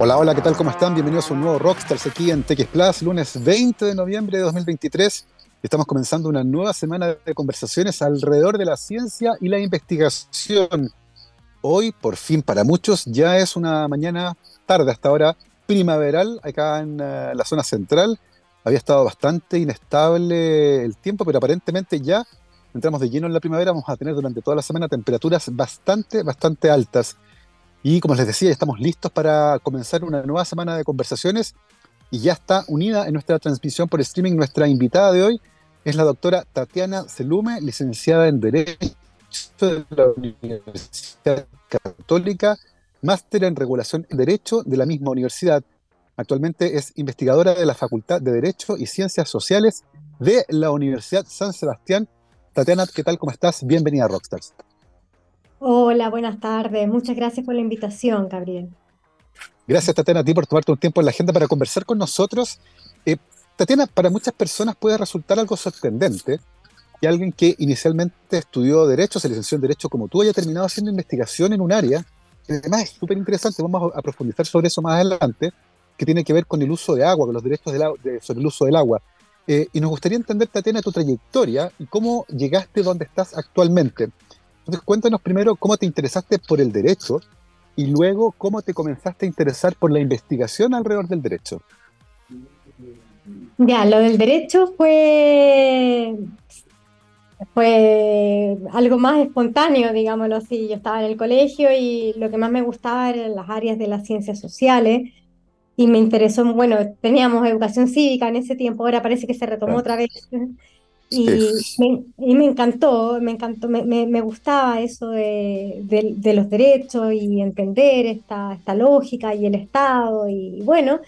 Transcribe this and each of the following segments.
Hola, hola, ¿qué tal? ¿Cómo están? Bienvenidos a un nuevo Rockstars aquí en TX lunes 20 de noviembre de 2023. Estamos comenzando una nueva semana de conversaciones alrededor de la ciencia y la investigación. Hoy, por fin, para muchos, ya es una mañana tarde, hasta ahora primaveral, acá en uh, la zona central. Había estado bastante inestable el tiempo, pero aparentemente ya entramos de lleno en la primavera. Vamos a tener durante toda la semana temperaturas bastante, bastante altas. Y como les decía, estamos listos para comenzar una nueva semana de conversaciones y ya está unida en nuestra transmisión por streaming nuestra invitada de hoy, es la doctora Tatiana Celume, licenciada en Derecho de la Universidad Católica, máster en Regulación y Derecho de la misma universidad. Actualmente es investigadora de la Facultad de Derecho y Ciencias Sociales de la Universidad San Sebastián. Tatiana, ¿qué tal? ¿Cómo estás? Bienvenida a Rockstars. Hola, buenas tardes. Muchas gracias por la invitación, Gabriel. Gracias, Tatiana, a ti por tomarte un tiempo en la agenda para conversar con nosotros. Eh, Tatiana, para muchas personas puede resultar algo sorprendente que alguien que inicialmente estudió Derecho, se licenció en Derecho como tú, haya terminado haciendo investigación en un área que además es súper interesante, vamos a, profundizar sobre eso más adelante, que tiene que ver con el uso de agua, con los derechos de, sobre el uso del agua. Eh, y nos gustaría entender, Tatiana, tu trayectoria y cómo llegaste donde estás actualmente. Entonces, cuéntanos primero cómo te interesaste por el derecho y luego cómo te comenzaste a interesar por la investigación alrededor del derecho. Ya, lo del derecho fue, fue algo más espontáneo, digámoslo así. Yo estaba en el colegio y lo que más me gustaba eran las áreas de las ciencias sociales y me interesó, bueno, teníamos educación cívica en ese tiempo, ahora parece que se retomó otra vez. Y, me, y, me, encantó, me encantó, me, me, gustaba eso de, de, de, los derechos y entender esta, esta lógica y el Estado. Y bueno,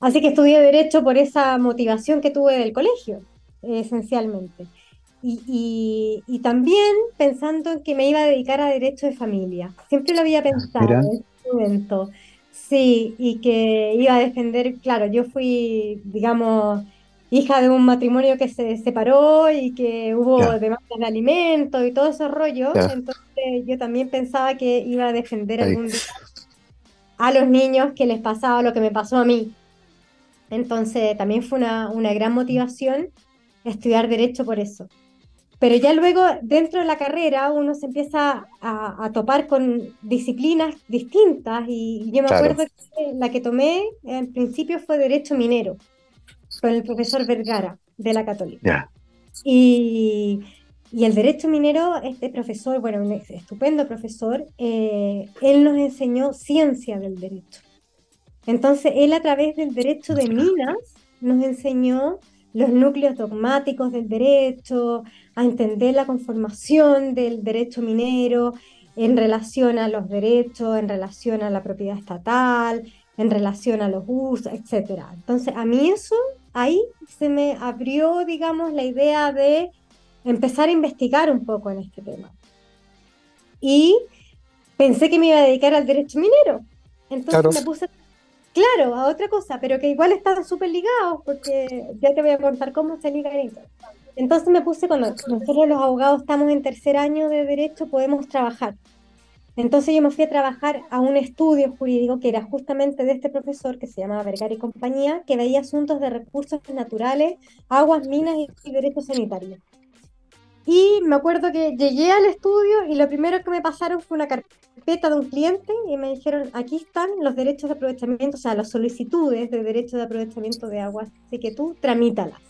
así que estudié Derecho por esa motivación que tuve del colegio, esencialmente. Y, y, y, también pensando en que me iba a dedicar a Derecho de Familia. Siempre lo había pensado en ese momento. Sí, y que iba a defender, claro, yo fui, digamos, hija de un matrimonio que se separó y que hubo demandas de alimentos y todo ese rollo. Entonces yo también pensaba que iba a defender algún día a los niños que les pasaba lo que me pasó a mí. Entonces también fue una, una gran motivación estudiar derecho por eso. Pero ya luego, dentro de la carrera, uno se empieza a, a topar con disciplinas distintas y yo me acuerdo que la que tomé al principio fue Derecho Minero con el profesor Vergara de la Católica. Y, y, el derecho minero, este profesor, bueno, un estupendo profesor, eh, él nos enseñó ciencia del derecho. Entonces, él a través del derecho de minas nos enseñó los núcleos dogmáticos del derecho, a entender la conformación del derecho minero en relación a los derechos, en relación a la propiedad estatal, en relación a los usos, etc. Entonces, a mí eso ahí se me abrió, digamos, la idea de empezar a investigar un poco en este tema. Y pensé que me iba a dedicar al derecho minero. Entonces me puse, claro, a otra cosa, pero que igual estaban súper ligados, porque ya te voy a contar cómo se ligan eso. Entonces me puse, cuando nosotros los abogados estamos en tercer año de derecho, podemos trabajar. Entonces yo me fui a trabajar a un estudio jurídico que era justamente de este profesor que se llamaba Vergara y compañía, que veía asuntos de recursos naturales, aguas, minas y, derechos sanitarios. Y me acuerdo que llegué al estudio y lo primero que me pasaron fue una carpeta de un cliente y me dijeron, aquí están los derechos de aprovechamiento, o sea, las solicitudes de derechos de aprovechamiento de aguas, así que tú tramítalas.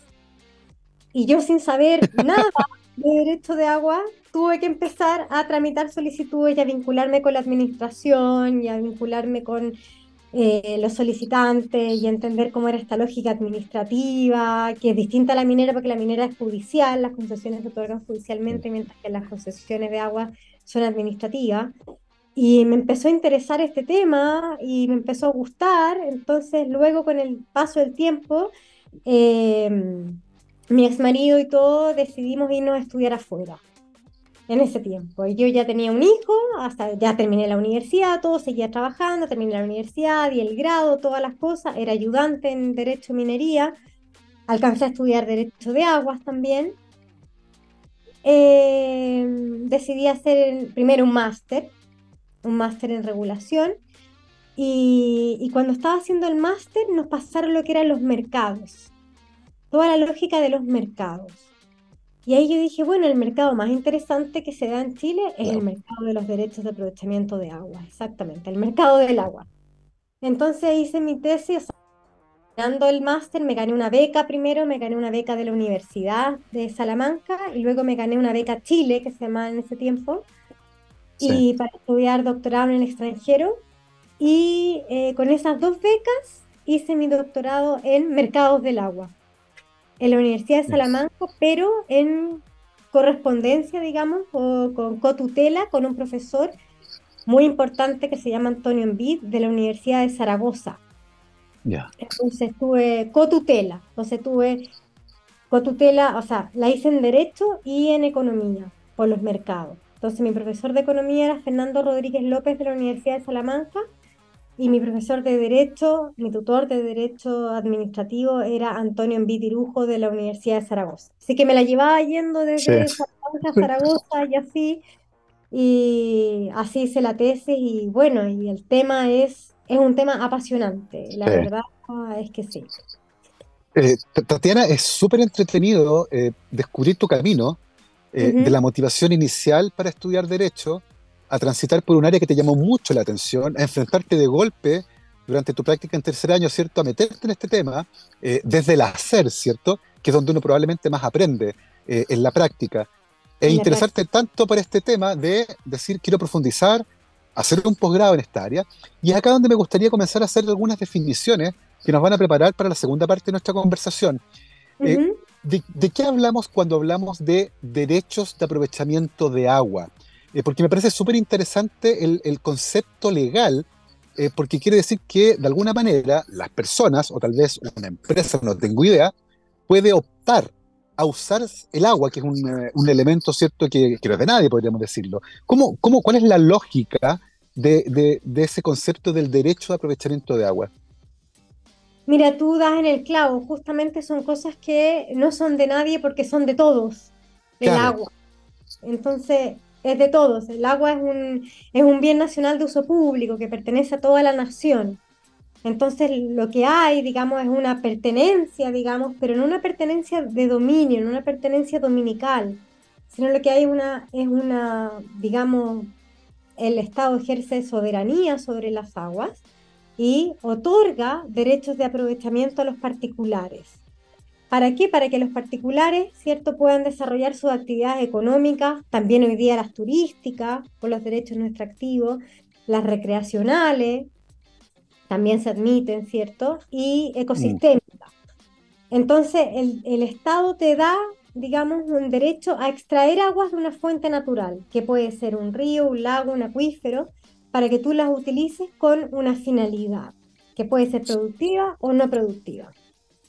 Y yo sin saber nada de derecho de agua, tuve que empezar a tramitar solicitudes y a vincularme con la administración y a vincularme con eh, los solicitantes y entender cómo era esta lógica administrativa, que es distinta a la minera porque la minera es judicial, las concesiones se otorgan judicialmente, mientras que las concesiones de agua son administrativas. Y me empezó a interesar este tema y me empezó a gustar, entonces luego con el paso del tiempo, eh, mi ex marido y todo decidimos irnos a estudiar afuera en ese tiempo. Yo ya tenía un hijo, hasta ya terminé la universidad, todo seguía trabajando, terminé la universidad y el grado, todas las cosas, era ayudante en Derecho Minería, alcancé a estudiar Derecho de Aguas también. Em, decidí hacer primero un máster, un máster en regulación, Y, cuando estaba haciendo el máster nos pasaron lo que eran los mercados, toda la lógica de los mercados. Y ahí yo dije, bueno, el mercado más interesante que se da en Chile es el mercado de los derechos de aprovechamiento de agua, exactamente, el mercado del agua. Entonces hice mi tesis, dando el máster, me gané una beca primero, me gané una beca de la Universidad de Salamanca y luego me gané una beca Chile, que se llamaba en ese tiempo, y para estudiar doctorado en el extranjero. Y eh, con esas dos becas hice mi doctorado en mercados del agua en la Universidad de Salamanca, pero en correspondencia, digamos, o con cotutela con un profesor muy importante que se llama Antonio Envid de la Universidad de Zaragoza. Ya. Entonces tuve cotutela, entonces tuve cotutela, o sea, la hice en Derecho y en Economía, por los mercados. Entonces mi profesor de Economía era Fernando Rodríguez López de la Universidad de Salamanca y mi profesor de Derecho, mi tutor de Derecho Administrativo era Antonio Envitirujo de la Universidad de Zaragoza. Así que me la llevaba yendo desde Salamanca a Zaragoza y así, y así hice la tesis y bueno, y el tema es, es un tema apasionante, la verdad es que sí. Eh, Tatiana, es súper entretenido eh, descubrir tu camino eh, de la motivación inicial para estudiar Derecho a transitar por un área que te llamó mucho la atención, a enfrentarte de golpe durante tu práctica en tercer año, ¿cierto? A meterte en este tema eh, desde el hacer, ¿cierto? Que es donde uno probablemente más aprende eh, en la práctica. E interesarte tanto por este tema de decir, quiero profundizar, hacer un posgrado en esta área. Y es acá donde me gustaría comenzar a hacer algunas definiciones que nos van a preparar para la segunda parte de nuestra conversación. Eh, de, qué hablamos cuando hablamos de derechos de aprovechamiento de agua? Eh, porque me parece súper interesante el, concepto legal, eh, porque quiere decir que de alguna manera las personas, o tal vez una empresa, no tengo idea, puede optar a usar el agua, que es un, eh, elemento cierto que, no es de nadie, podríamos decirlo. ¿Cómo, cómo, ¿Cuál es la lógica de, de ese concepto del derecho de aprovechamiento de agua? Mira, tú das en el clavo, justamente son cosas que no son de nadie porque son de todos, el agua. Entonces, es de todos. El agua es un, es un bien nacional de uso público que pertenece a toda la nación. Entonces lo que hay, digamos, es una pertenencia, digamos, pero no una pertenencia de dominio, no una pertenencia dominical, sino lo que hay una, es una, digamos, el Estado ejerce soberanía sobre las aguas y otorga derechos de aprovechamiento a los particulares. ¿Para qué? Para que los particulares, ¿cierto?, puedan desarrollar sus actividades económicas, también hoy día las turísticas, por los derechos no extractivos, las recreacionales, también se admiten, ¿cierto? Y ecosistémicas. Entonces, el, el Estado te da, digamos, un derecho a extraer aguas de una fuente natural, que puede ser un río, un lago, un acuífero, para que tú las utilices con una finalidad, que puede ser productiva o no productiva.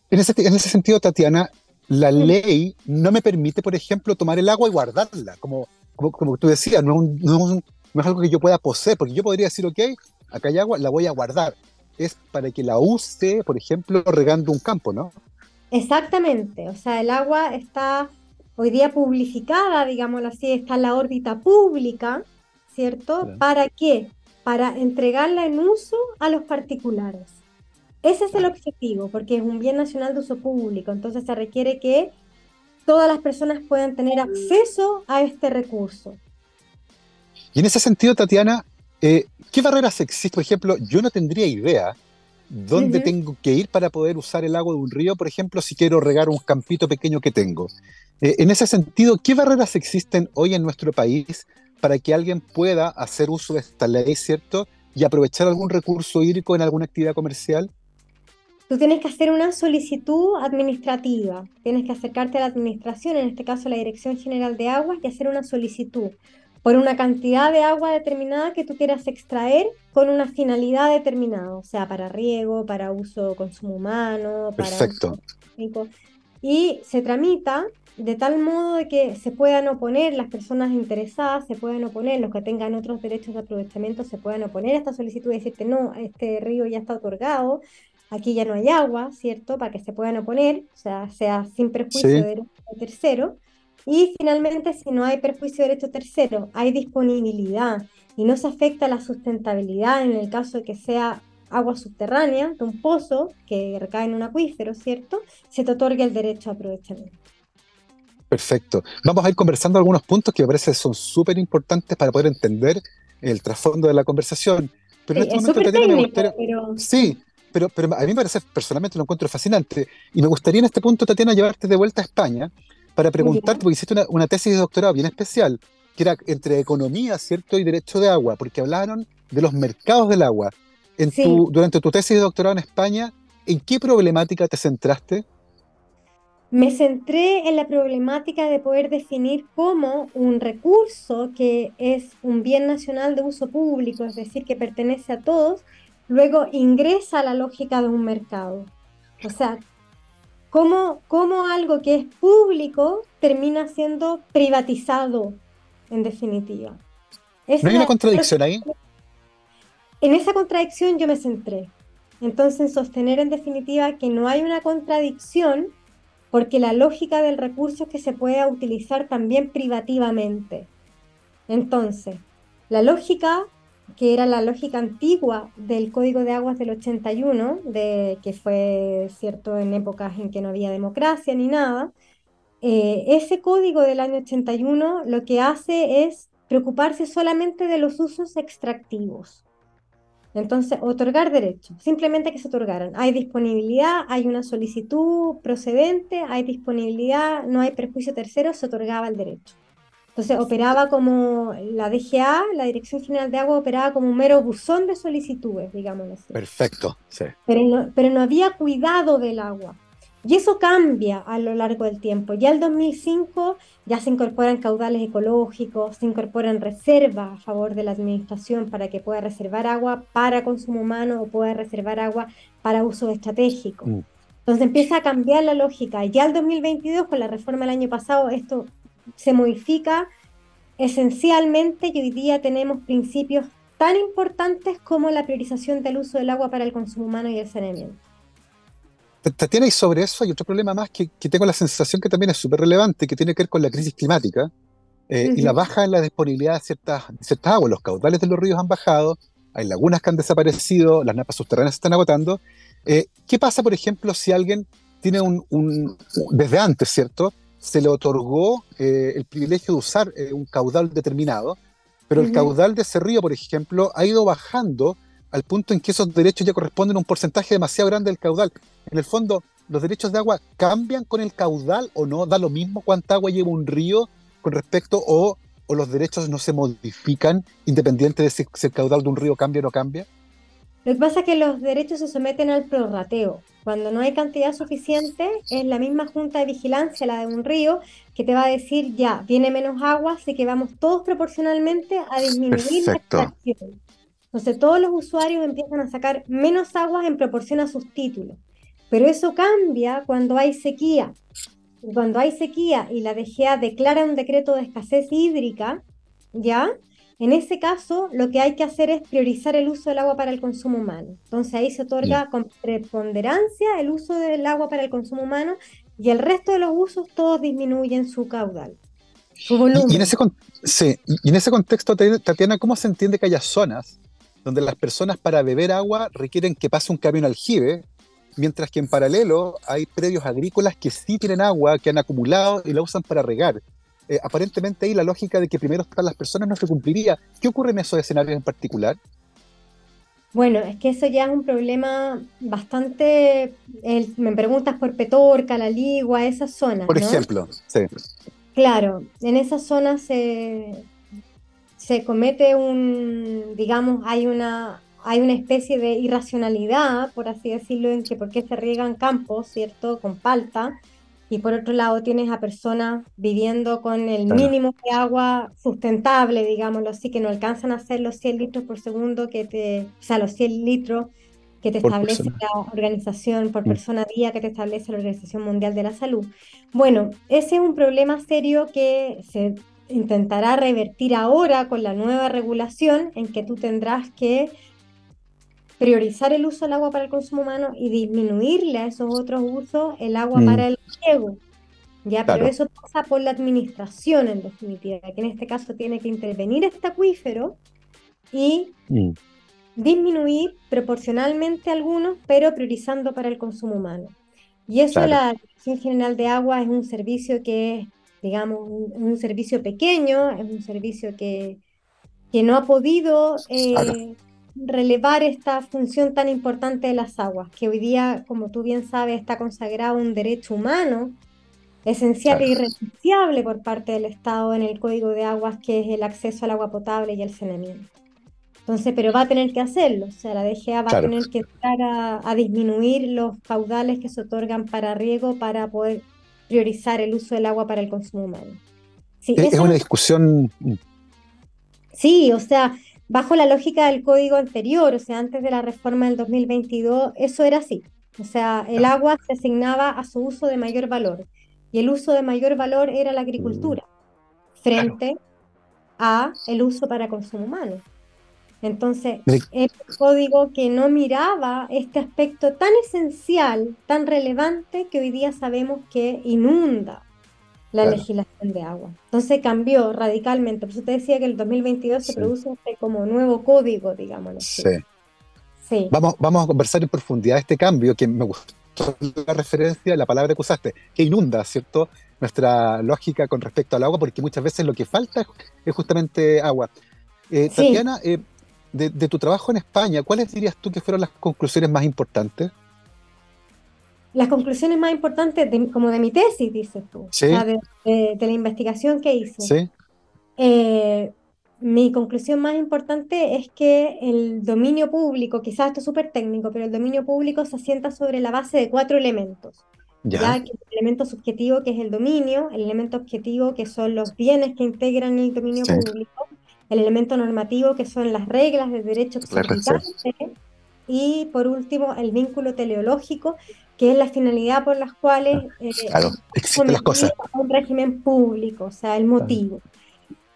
En ese, en ese sentido, Tatiana, la ley no me permite, por ejemplo, tomar el agua y guardarla, como, como, tú decías, no es, no, es, algo que yo pueda poseer, porque yo podría decir, ok, acá hay agua, la voy a guardar. Es para que la use, por ejemplo, regando un campo, ¿no? Exactamente, o sea, el agua está hoy día publificada, digámoslo así, está en la órbita pública, ¿cierto? ¿Para qué? Para entregarla en uso a los particulares. Ese es el objetivo, porque es un bien nacional de uso público, entonces se requiere que todas las personas puedan tener acceso a este recurso. Y en ese sentido, Tatiana, eh, ¿qué barreras existen? Por ejemplo, yo no tendría idea dónde tengo que ir para poder usar el agua de un río, por ejemplo, si quiero regar un campito pequeño que tengo. Eh, en ese sentido, ¿qué barreras existen hoy en nuestro país para que alguien pueda hacer uso de esta ley, ¿cierto? Y aprovechar algún recurso hídrico en alguna actividad comercial? Tú tienes que hacer una solicitud administrativa, tienes que acercarte a la administración, en este caso la Dirección General de Aguas, y hacer una solicitud por una cantidad de agua determinada que tú quieras extraer con una finalidad determinada, o sea, para riego, para uso, consumo humano, para... Perfecto. Y se tramita de tal modo de que se puedan oponer las personas interesadas, se puedan oponer los que tengan otros derechos de aprovechamiento, se puedan oponer a esta solicitud y decirte, no, este río ya está otorgado, aquí ya no hay agua, ¿cierto? Para que se puedan oponer, o sea, sea sin perjuicio de derecho tercero. Y finalmente, si no hay perjuicio de derecho tercero, hay disponibilidad y no se afecta la sustentabilidad en el caso de que sea agua subterránea de un pozo que recae en un acuífero, ¿cierto? Se te otorga el derecho a aprovechamiento. Perfecto. Vamos a ir conversando algunos puntos que me parece son súper importantes para poder entender el trasfondo de la conversación. Pero en este momento, Tatiana, me gustaría... Sí, pero, pero a mí me parece, personalmente lo encuentro fascinante. Y me gustaría en este punto, Tatiana, llevarte de vuelta a España para preguntarte, porque hiciste una, tesis de doctorado bien especial, que era entre economía, ¿cierto? Y derecho de agua, porque hablaron de los mercados del agua. En tu, durante tu tesis de doctorado en España, ¿en qué problemática te centraste? Me centré en la problemática de poder definir cómo un recurso que es un bien nacional de uso público, es decir, que pertenece a todos, luego ingresa a la lógica de un mercado. O sea, cómo, cómo algo que es público termina siendo privatizado, en definitiva. ¿No hay una contradicción ahí? En esa contradicción yo me centré. Entonces, sostener en definitiva que no hay una contradicción porque la lógica del recurso es que se pueda utilizar también privativamente. Entonces, la lógica, que era la lógica antigua del Código de Aguas del 81, de, que fue cierto en épocas en que no había democracia ni nada, eh, ese código del año 81 lo que hace es preocuparse solamente de los usos extractivos. Entonces, otorgar derechos, simplemente que se otorgaran. Hay disponibilidad, hay una solicitud procedente, hay disponibilidad, no hay perjuicio tercero, se otorgaba el derecho. Entonces, operaba como la DGA, la Dirección General de Agua, operaba como un mero buzón de solicitudes, digamos así. Perfecto, sí. Pero pero no había cuidado del agua. Y eso cambia a lo largo del tiempo. Ya el 2005 ya se incorporan caudales ecológicos, se incorporan reservas a favor de la administración para que pueda reservar agua para consumo humano o pueda reservar agua para uso estratégico. Mm. Entonces empieza a cambiar la lógica. Ya el 2022, con la reforma del año pasado, esto se modifica esencialmente y hoy día tenemos principios tan importantes como la priorización del uso del agua para el consumo humano y el saneamiento. Tatiana, y sobre eso hay otro problema más que, tengo la sensación que también es súper relevante, que tiene que ver con la crisis climática eh, y la baja en la disponibilidad de ciertas, ciertas aguas. Los caudales de los ríos han bajado, hay lagunas que han desaparecido, las napas subterráneas se están agotando. Eh, ¿Qué pasa, por ejemplo, si alguien tiene un, desde antes, ¿cierto? Se le otorgó eh, el privilegio de usar un caudal determinado, pero el caudal de ese río, por ejemplo, ha ido bajando al punto en que esos derechos ya corresponden a un porcentaje demasiado grande del caudal. En el fondo, ¿los derechos de agua cambian con el caudal o no? ¿Da lo mismo cuánta agua lleva un río con respecto o, o los derechos no se modifican independiente de si, el caudal de un río cambia o no cambia? Lo que pasa es que los derechos se someten al prorrateo. Cuando no hay cantidad suficiente, es la misma junta de vigilancia, la de un río, que te va a decir ya, viene menos agua, así que vamos todos proporcionalmente a disminuir la extracción. Entonces todos los usuarios empiezan a sacar menos agua en proporción a sus títulos. Pero eso cambia cuando hay sequía. Cuando hay sequía y la DGA declara un decreto de escasez hídrica, ¿ya? En ese caso, lo que hay que hacer es priorizar el uso del agua para el consumo humano. Entonces ahí se otorga con preponderancia el uso del agua para el consumo humano y el resto de los usos todos disminuyen su caudal, su volumen. Y, en, ese, sí, y en ese contexto, Tatiana, ¿cómo se entiende que haya zonas donde las personas para beber agua requieren que pase un camión aljibe, mientras que en paralelo hay predios agrícolas que sí tienen agua, que han acumulado y la usan para regar. Eh, aparentemente ahí la lógica de que primero están las personas no se cumpliría. ¿Qué ocurre en esos escenarios en particular? Bueno, es que eso ya es un problema bastante, me preguntas por Petorca, La Ligua, esas zonas. Por ejemplo, sí. Claro, en esas zonas se, se comete un, digamos, hay una, hay una especie de irracionalidad, por así decirlo, en que por qué se riegan campos, ¿cierto?, con palta, y por otro lado tienes a personas viviendo con el mínimo de agua sustentable, digámoslo así, que no alcanzan a hacer los 100 litros por segundo que te, o sea, los 100 litros que te establece la organización por mm. persona día que te establece la Organización Mundial de la Salud. Bueno, ese es un problema serio que se intentará revertir ahora con la nueva regulación en que tú tendrás que priorizar el uso del agua para el consumo humano y disminuirle a esos otros usos el agua mm. para el riego. Ya, pero eso pasa por la administración en definitiva, que en este caso tiene que intervenir este acuífero y mm. disminuir proporcionalmente algunos, pero priorizando para el consumo humano. Y eso la Dirección General de Agua es un servicio que es, digamos, un, servicio pequeño, es un servicio que, que no ha podido eh, relevar esta función tan importante de las aguas, que hoy día, como tú bien sabes, está consagrado un derecho humano esencial e irrenunciable por parte del Estado en el Código de Aguas, que es el acceso al agua potable y el saneamiento. Entonces, pero va a tener que hacerlo, o sea, la DGA va a tener que entrar a, disminuir los caudales que se otorgan para riego para poder priorizar el uso del agua para el consumo humano. es, una discusión... Sí, o sea, bajo la lógica del código anterior, o sea, antes de la reforma del 2022, eso era así. O sea, el agua se asignaba a su uso de mayor valor y el uso de mayor valor era la agricultura frente a el uso para consumo humano. Entonces, el código que no miraba este aspecto tan esencial, tan relevante, que hoy día sabemos que inunda la legislación de agua. Entonces cambió radicalmente. Por eso te decía que el 2022 se produce este como nuevo código, digamos. Sí. sí. Vamos, vamos a conversar en profundidad este cambio que me gustó la referencia, la palabra que usaste, que inunda, ¿cierto? Nuestra lógica con respecto al agua, porque muchas veces lo que falta es justamente agua. Eh, Tatiana, eh, de, tu trabajo en España, ¿cuáles dirías tú que fueron las conclusiones más importantes? Las conclusiones más importantes, como de mi tesis, dices tú, ¿Sí? de, la investigación que hice. Sí. Eh, mi conclusión más importante es que el dominio público, quizás esto es súper técnico, pero el dominio público se asienta sobre la base de cuatro elementos. Ya. el elemento subjetivo, que es el dominio, el elemento objetivo, que son los bienes que integran el dominio público, el elemento normativo, que son las reglas de derecho y por último el vínculo teleológico, que es la finalidad por las cuales eh, claro, las cosas. un régimen público, o sea, el motivo.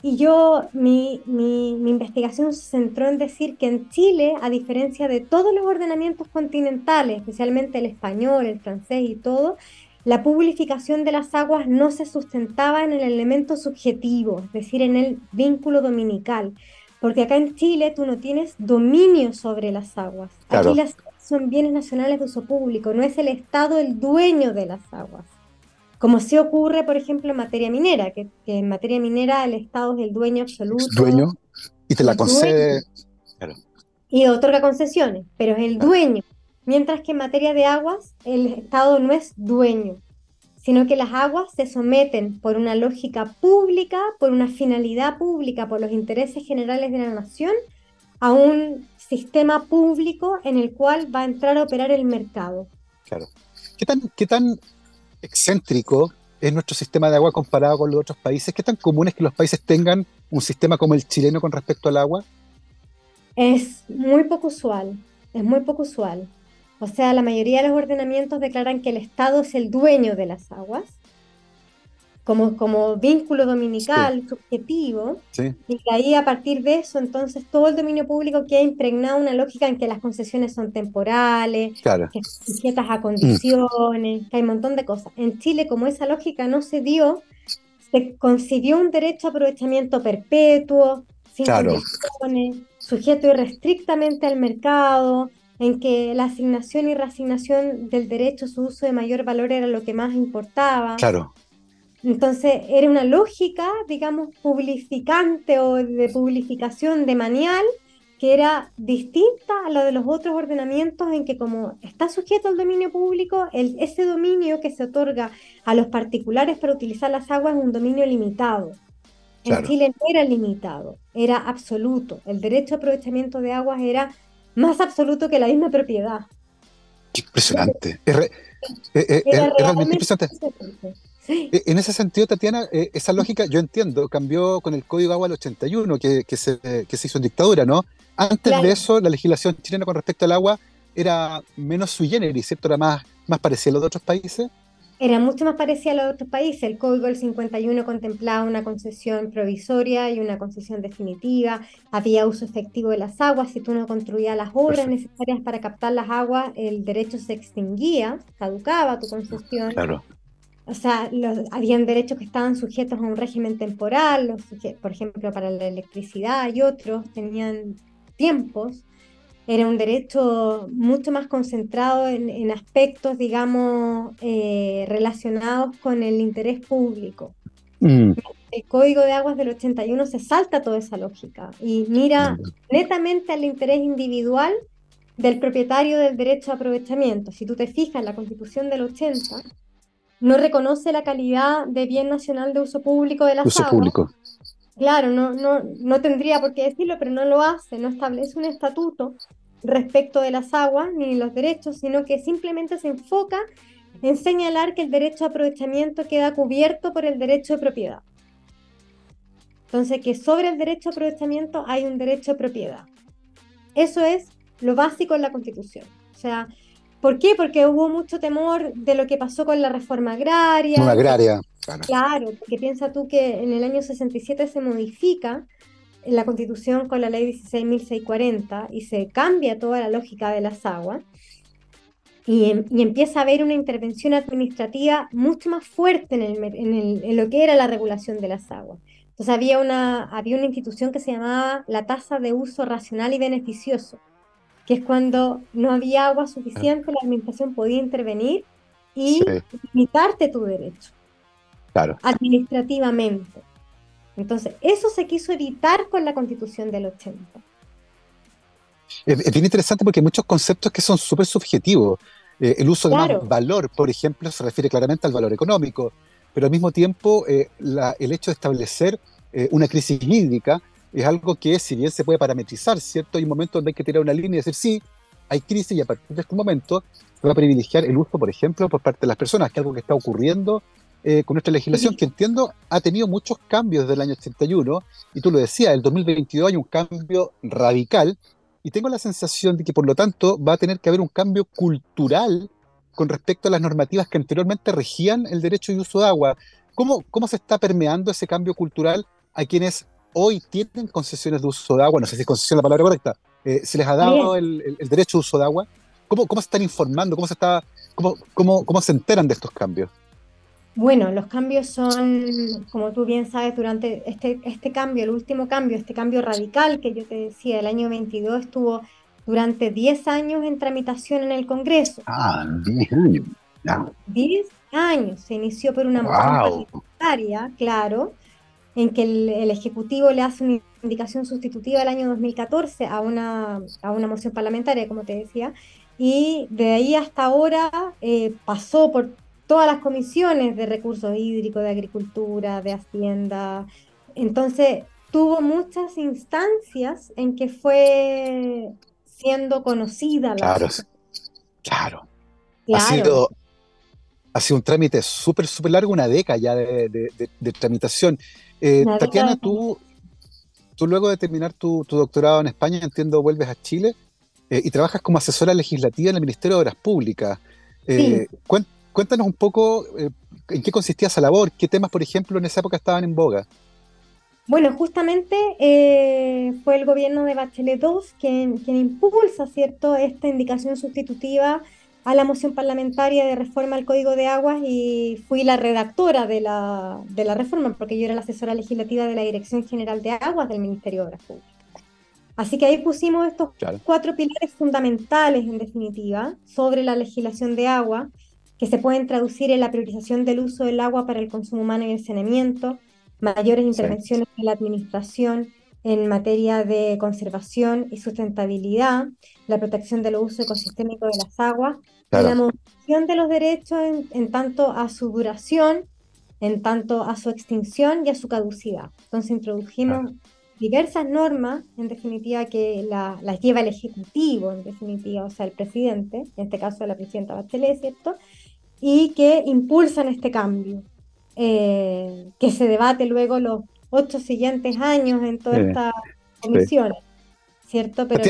Y yo, mi, mi, mi, investigación se centró en decir que en Chile, a diferencia de todos los ordenamientos continentales, especialmente el español, el francés y todo, la publificación de las aguas no se sustentaba en el elemento subjetivo, es decir, en el vínculo dominical, porque acá en Chile tú no tienes dominio sobre las aguas. Aquí las son bienes nacionales de uso público, no es el Estado el dueño de las aguas. Como se ocurre, por ejemplo, en materia minera, que, en materia minera el Estado es el dueño absoluto. dueño y te la concede. Y otorga concesiones, pero es el dueño mientras que en materia de aguas el Estado no es dueño, sino que las aguas se someten por una lógica pública, por una finalidad pública, por los intereses generales de la nación, a un sistema público en el cual va a entrar a operar el mercado. Claro. ¿Qué tan, qué tan excéntrico es nuestro sistema de agua comparado con los otros países? ¿Qué tan común es que los países tengan un sistema como el chileno con respecto al agua? Es muy poco usual, es muy poco usual. O sea, la mayoría de los ordenamientos declaran que el Estado es el dueño de las aguas, como, como vínculo dominical, subjetivo, y que ahí a partir de eso, entonces todo el dominio público queda impregnado una lógica en que las concesiones son temporales, que son sujetas a condiciones, que hay un montón de cosas. En Chile, como esa lógica no se dio, se concibió un derecho a aprovechamiento perpetuo, sin condiciones, sujeto irrestrictamente al mercado, en que la asignación y reasignación del derecho a su uso de mayor valor era lo que más importaba. Claro. Entonces era una lógica, digamos, publificante o de publificación de manial que era distinta a la de los otros ordenamientos en que como está sujeto al dominio público, el, ese dominio que se otorga a los particulares para utilizar las aguas es un dominio limitado. En Chile no era limitado, era absoluto. El derecho a aprovechamiento de aguas era más absoluto que la misma propiedad. impresionante. Es, realmente impresionante. E, en ese sentido, Tatiana, eh, esa lógica, yo entiendo, cambió con el Código Agua del 81, que, que, se, que se hizo en dictadura, ¿no? Antes de eso, la legislación chilena con respecto al agua era menos sui generis, ¿cierto? Era más, más parecida a los de otros países era mucho más parecida a los otros países. El Código del 51 contemplaba una concesión provisoria y una concesión definitiva. Había uso efectivo de las aguas. Si tú no construías las obras necesarias para captar las aguas, el derecho se extinguía, caducaba tu concesión. Claro. O sea, los, habían derechos que estaban sujetos a un régimen temporal, por ejemplo, para la electricidad y otros tenían tiempos era un derecho mucho más concentrado en, aspectos, digamos, eh, relacionados con el interés público. Mm. El Código de Aguas del 81 se salta toda esa lógica y mira netamente al interés individual del propietario del derecho a aprovechamiento. Si tú te fijas, la Constitución del 80 no reconoce la calidad de bien nacional de uso público de las uso Público. Claro, no, no, no tendría por qué decirlo, pero no lo hace, no establece un estatuto respecto de las aguas ni los derechos, sino que simplemente se enfoca en señalar que el derecho a aprovechamiento queda cubierto por el derecho de propiedad. Entonces, que sobre el derecho a aprovechamiento hay un derecho de propiedad. Eso es lo básico en la Constitución. O sea, ¿por qué? Porque hubo mucho temor de lo que pasó con la reforma agraria. Una agraria. Claro. claro, porque piensa tú que en el año 67 se modifica la Constitución con la ley 16.640 y se cambia toda la lógica de las aguas. Em, y, empieza a haber una intervención administrativa mucho más fuerte en, el, en, en, lo que era la regulación de las aguas. Entonces había una, había una institución que se llamaba la tasa de uso racional y beneficioso, que es cuando no había agua suficiente, la administración podía intervenir y limitarte tu derecho. Claro. Administrativamente. Entonces, eso se quiso evitar con la constitución del 80. Es, bien interesante porque hay muchos conceptos que son súper subjetivos. Eh, el uso de valor, por ejemplo, se refiere claramente al valor económico, pero al mismo tiempo eh, el hecho de establecer eh, una crisis hídrica es algo que, si bien se puede parametrizar, ¿cierto? Hay momentos donde hay que tirar una línea y decir, sí, hay crisis y a partir de este momento se va a privilegiar el uso, por ejemplo, por parte de las personas, que es algo que está ocurriendo eh, con nuestra legislación, que entiendo ha tenido muchos cambios desde el año 81, y tú lo decías, el 2022 hay un cambio radical, y tengo la sensación de que por lo tanto va a tener que haber un cambio cultural con respecto a las normativas que anteriormente regían el derecho de uso de agua. ¿Cómo, cómo se está permeando ese cambio cultural a quienes hoy tienen concesiones de uso de agua, no sé si es concesión la palabra correcta, eh, se les ha dado el, derecho de uso de agua. ¿Cómo, cómo se están informando? ¿Cómo se, está, cómo, cómo, cómo se enteran de estos cambios? Bueno, los cambios son, como tú bien sabes, durante este, este cambio, el último cambio, este cambio radical que yo te decía, el año 22 estuvo durante 10 años en tramitación en el Congreso. Ah, 10 años. 10 años. Se inició por una moción parlamentaria, claro, en que el, Ejecutivo le hace una indicación sustitutiva el año 2014 a una, a una moción parlamentaria, como te decía, y de ahí hasta ahora eh, pasó por todas las comisiones de recursos hídricos, de agricultura, de hacienda. Entonces, tuvo muchas instancias en que fue siendo conocida. claro, claro, Ha, sido, ha sido un trámite súper, súper largo, una década ya de tramitación. Eh, Tatiana, tú, tú luego de terminar tu, doctorado en España, entiendo, vuelves a Chile eh, y trabajas como asesora legislativa en el Ministerio de Obras Públicas. Eh, cuéntanos un poco en qué consistía esa labor, qué temas, por ejemplo, en esa época estaban en boga. Bueno, justamente fue el gobierno de Bachelet II quien, quien impulsa, ¿cierto?, esta indicación sustitutiva a la moción parlamentaria de reforma al Código de Aguas y fui la redactora de la, de la reforma, porque yo era la asesora legislativa de la Dirección General de Aguas del Ministerio de Obras Públicas. Así que ahí pusimos estos cuatro pilares fundamentales, en definitiva, sobre la legislación de agua, que se pueden traducir en la priorización del uso del agua para el consumo humano y el saneamiento, mayores intervenciones en la administración, en materia de conservación y sustentabilidad, la protección de los usos ecosistémicos de las aguas la modulación de los derechos en, tanto a su duración, en tanto a su extinción y a su caducidad. Entonces introdujimos diversas normas, en definitiva, que las lleva el Ejecutivo, en definitiva, o sea, el presidente, en este caso la presidenta Bachelet, ¿cierto? Y que impulsan este cambio, eh, que se debate luego los ocho siguientes años en todas estas comisiones, ¿cierto? Pero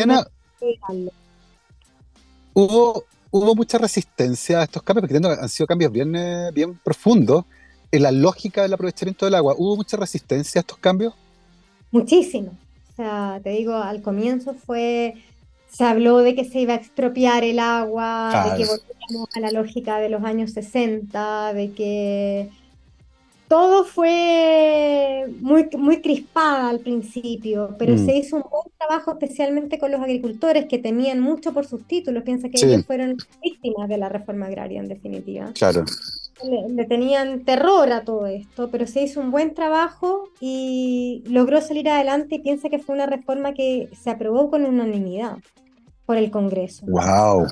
hubo, hubo mucha resistencia a estos cambios, porque han sido cambios bien, eh, bien profundos en la lógica del aprovechamiento del agua. ¿Hubo mucha resistencia a estos cambios? Muchísimo. O sea, te digo, al comienzo fue, se habló de que se iba a expropiar el agua, de que volvíamos a la lógica de los años 60, de que todo fue muy, muy crispada al principio, pero Mm, se hizo un buen trabajo especialmente con los agricultores que temían mucho por sus títulos. Piensa que ellos fueron víctimas de la reforma agraria en definitiva. claro. Le, le tenían terror a todo esto, pero se hizo un buen trabajo y logró salir adelante y piensa que fue una reforma que se aprobó con unanimidad por el Congreso. Wow,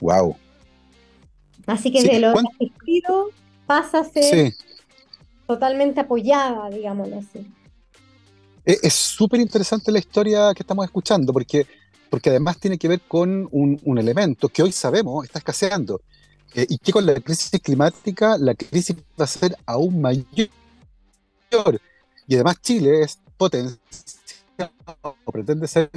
wow. Así que Sí, de lo ¿cuán- asistido pasa a ser sí. Totalmente apoyada, digámoslo así. Es es súper interesante la historia que estamos escuchando, porque, porque además tiene que ver con un, un elemento que hoy sabemos está escaseando, eh, y que con la crisis climática la crisis va a ser aún mayor. Y además Chile es potencia, o pretende ser